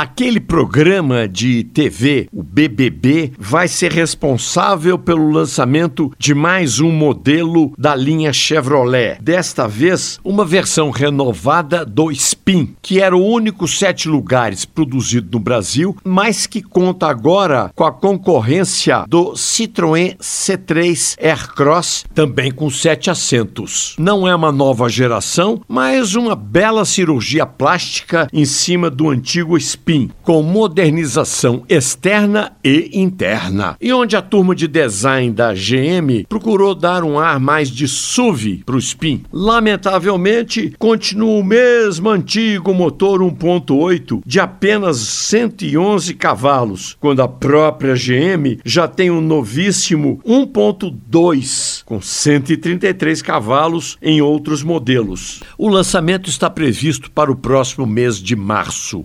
Aquele programa de TV, o BBB, vai ser responsável pelo lançamento de mais um modelo da linha Chevrolet. Desta vez, uma versão renovada do Spin, que era o único sete lugares produzido no Brasil, mas que conta agora com a concorrência do Citroën C3 Aircross, também com sete assentos. Não é uma nova geração, mas uma bela cirurgia plástica em cima do antigo Spin, com modernização externa e interna. E onde a turma de design da GM procurou dar um ar mais de SUV para o Spin. Lamentavelmente, continua o mesmo antigo motor 1.8 de apenas 111 cavalos, quando a própria GM já tem um novíssimo 1.2 com 133 cavalos em outros modelos. O lançamento está previsto para o próximo mês de março.